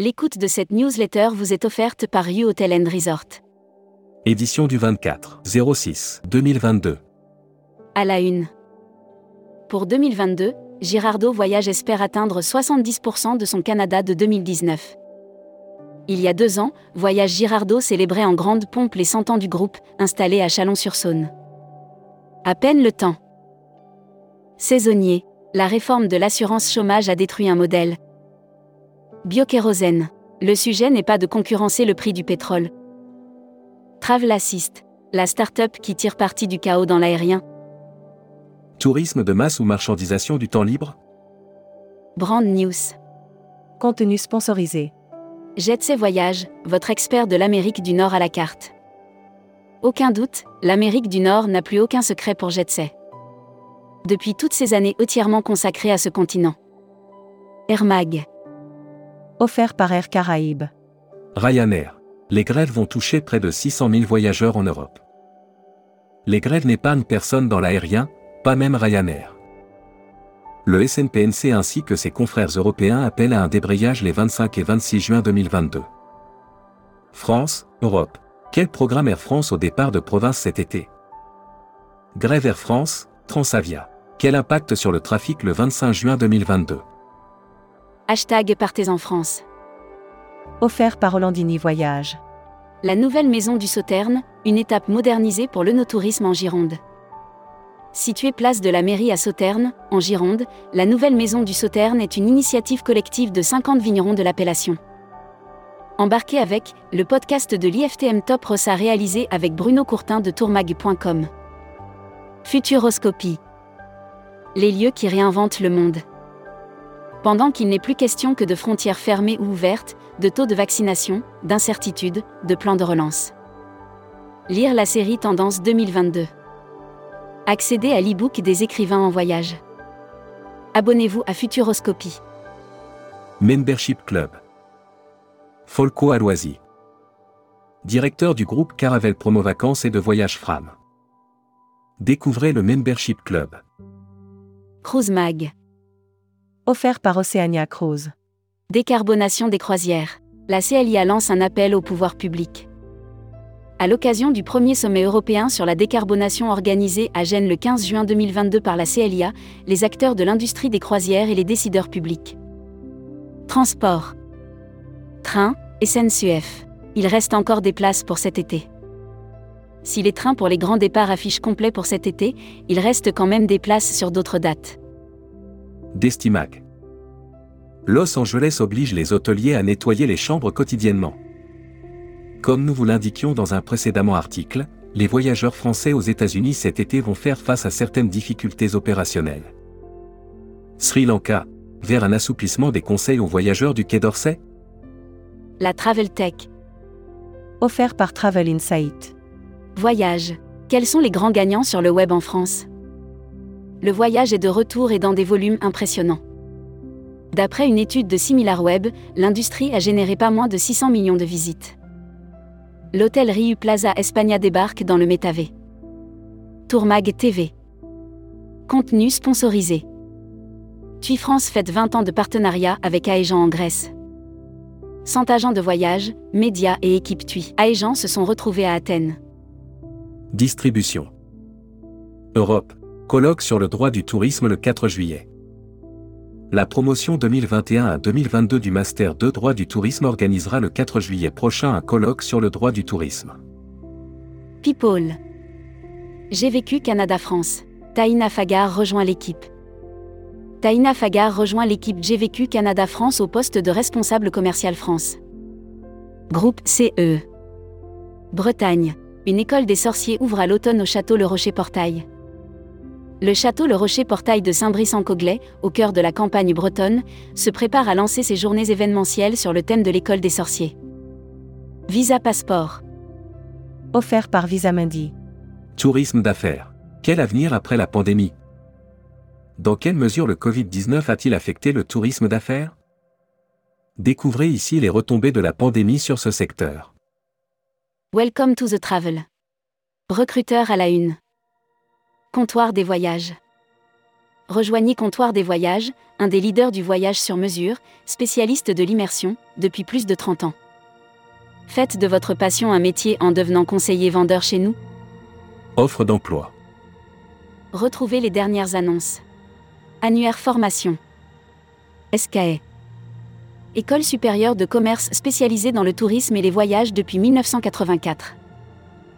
L'écoute de cette newsletter vous est offerte par U Hotel and Resort. Édition du 24 06 2022. À la une. Pour 2022, Girardeau Voyage espère atteindre 70% de son Canada de 2019. Il y a deux ans, Voyage Girardeau célébrait en grande pompe les 100 ans du groupe, installé à Chalon-sur-Saône. À peine le temps. Saisonnier, la réforme de l'assurance chômage a détruit un modèle. Biokérosène. Le sujet n'est pas de concurrencer le prix du pétrole. Travel Assist, la start-up qui tire parti du chaos dans l'aérien. Tourisme de masse ou marchandisation du temps libre? Brand News. Contenu sponsorisé. Jetsay Voyage, votre expert de l'Amérique du Nord à la carte. Aucun doute, l'Amérique du Nord n'a plus aucun secret pour Jetsay. Depuis toutes ces années entièrement consacrées à ce continent. Air Mag. Offert par Air Caraïbes. Ryanair. Les grèves vont toucher près de 600 000 voyageurs en Europe. Les grèves n'épargnent personne dans l'aérien, pas même Ryanair. Le SNPNC ainsi que ses confrères européens appellent à un débrayage les 25 et 26 juin 2022. France, Europe. Quel programme Air France au départ de province cet été? Grève Air France, Transavia. Quel impact sur le trafic le 25 juin 2022 Hashtag Partez en France. Offert par Hollandini Voyage. La nouvelle maison du Sauterne, une étape modernisée pour le no-tourisme en Gironde. Située place de la mairie à Sauterne, en Gironde, la nouvelle maison du Sauterne est une initiative collective de 50 vignerons de l'appellation. Embarqué avec le podcast de l'IFTM Top Rossa réalisé avec Bruno Courtin de tourmag.com. Futuroscopie. Les lieux qui réinventent le monde. Pendant qu'il n'est plus question que de frontières fermées ou ouvertes, de taux de vaccination, d'incertitude, de plans de relance. Lire la série Tendance 2022. Accéder à l'e-book des écrivains en voyage. Abonnez-vous à Futuroscopie. Membership Club. Folco Aloisi. Directeur du groupe Caravelle Promo Vacances et de Voyage Fram. Découvrez le Membership Club. Cruise Mag. Offert par Oceania Cruise. Décarbonation des croisières. La CLIA lance un appel au pouvoir public. À l'occasion du premier sommet européen sur la décarbonation organisé à Gênes le 15 juin 2022 par la CLIA, les acteurs de l'industrie des croisières et les décideurs publics. Transport. Train, SNCF. Il reste encore des places pour cet été. Si les trains pour les grands départs affichent complet pour cet été, il reste quand même des places sur d'autres dates. Destimac. Los Angeles oblige les hôteliers à nettoyer les chambres quotidiennement. Comme nous vous l'indiquions dans un précédent article, les voyageurs français aux États-Unis cet été vont faire face à certaines difficultés opérationnelles. Sri Lanka, vers un assouplissement des conseils aux voyageurs du Quai d'Orsay? La Travel Tech. Offert par Travel Insight. Voyage. Quels sont les grands gagnants sur le web en France? Le voyage est de retour et dans des volumes impressionnants. D'après une étude de SimilarWeb, l'industrie a généré pas moins de 600 millions de visites. L'hôtel Riu Plaza Espagna débarque dans le métavé. Tourmag TV. Contenu sponsorisé. TUI France fête 20 ans de partenariat avec Aegean en Grèce. 100 agents de voyage, médias et équipes TUI Aegean se sont retrouvés à Athènes. Distribution. Europe. Colloque sur le droit du tourisme le 4 juillet. La promotion 2021 à 2022 du Master 2 droit du tourisme organisera le 4 juillet prochain un colloque sur le droit du tourisme. People. J'ai vécu Canada-France. Taïna Fagar rejoint l'équipe. Taïna Fagar rejoint l'équipe J'ai Canada-France au poste de responsable commercial France. Groupe CE. Bretagne. Une école des sorciers ouvre à l'automne au château Le Rocher-Portail. Le château Le Rocher-Portail de Saint-Brice-en-Coglay, au cœur de la campagne bretonne, se prépare à lancer ses journées événementielles sur le thème de l'école des sorciers. Visa Passeport. Offert par Visa Mundi. Tourisme d'affaires. Quel avenir après la pandémie? Dans quelle mesure le Covid-19 a-t-il affecté le tourisme d'affaires? Découvrez ici les retombées de la pandémie sur ce secteur. Welcome to the travel. Recruteur à la une. Comptoir des voyages. Rejoignez Comptoir des Voyages, un des leaders du voyage sur mesure, spécialiste de l'immersion, depuis plus de 30 ans. Faites de votre passion un métier en devenant conseiller vendeur chez nous. Offre d'emploi. Retrouvez les dernières annonces. Annuaire formation. SKE. École supérieure de commerce spécialisée dans le tourisme et les voyages depuis 1984.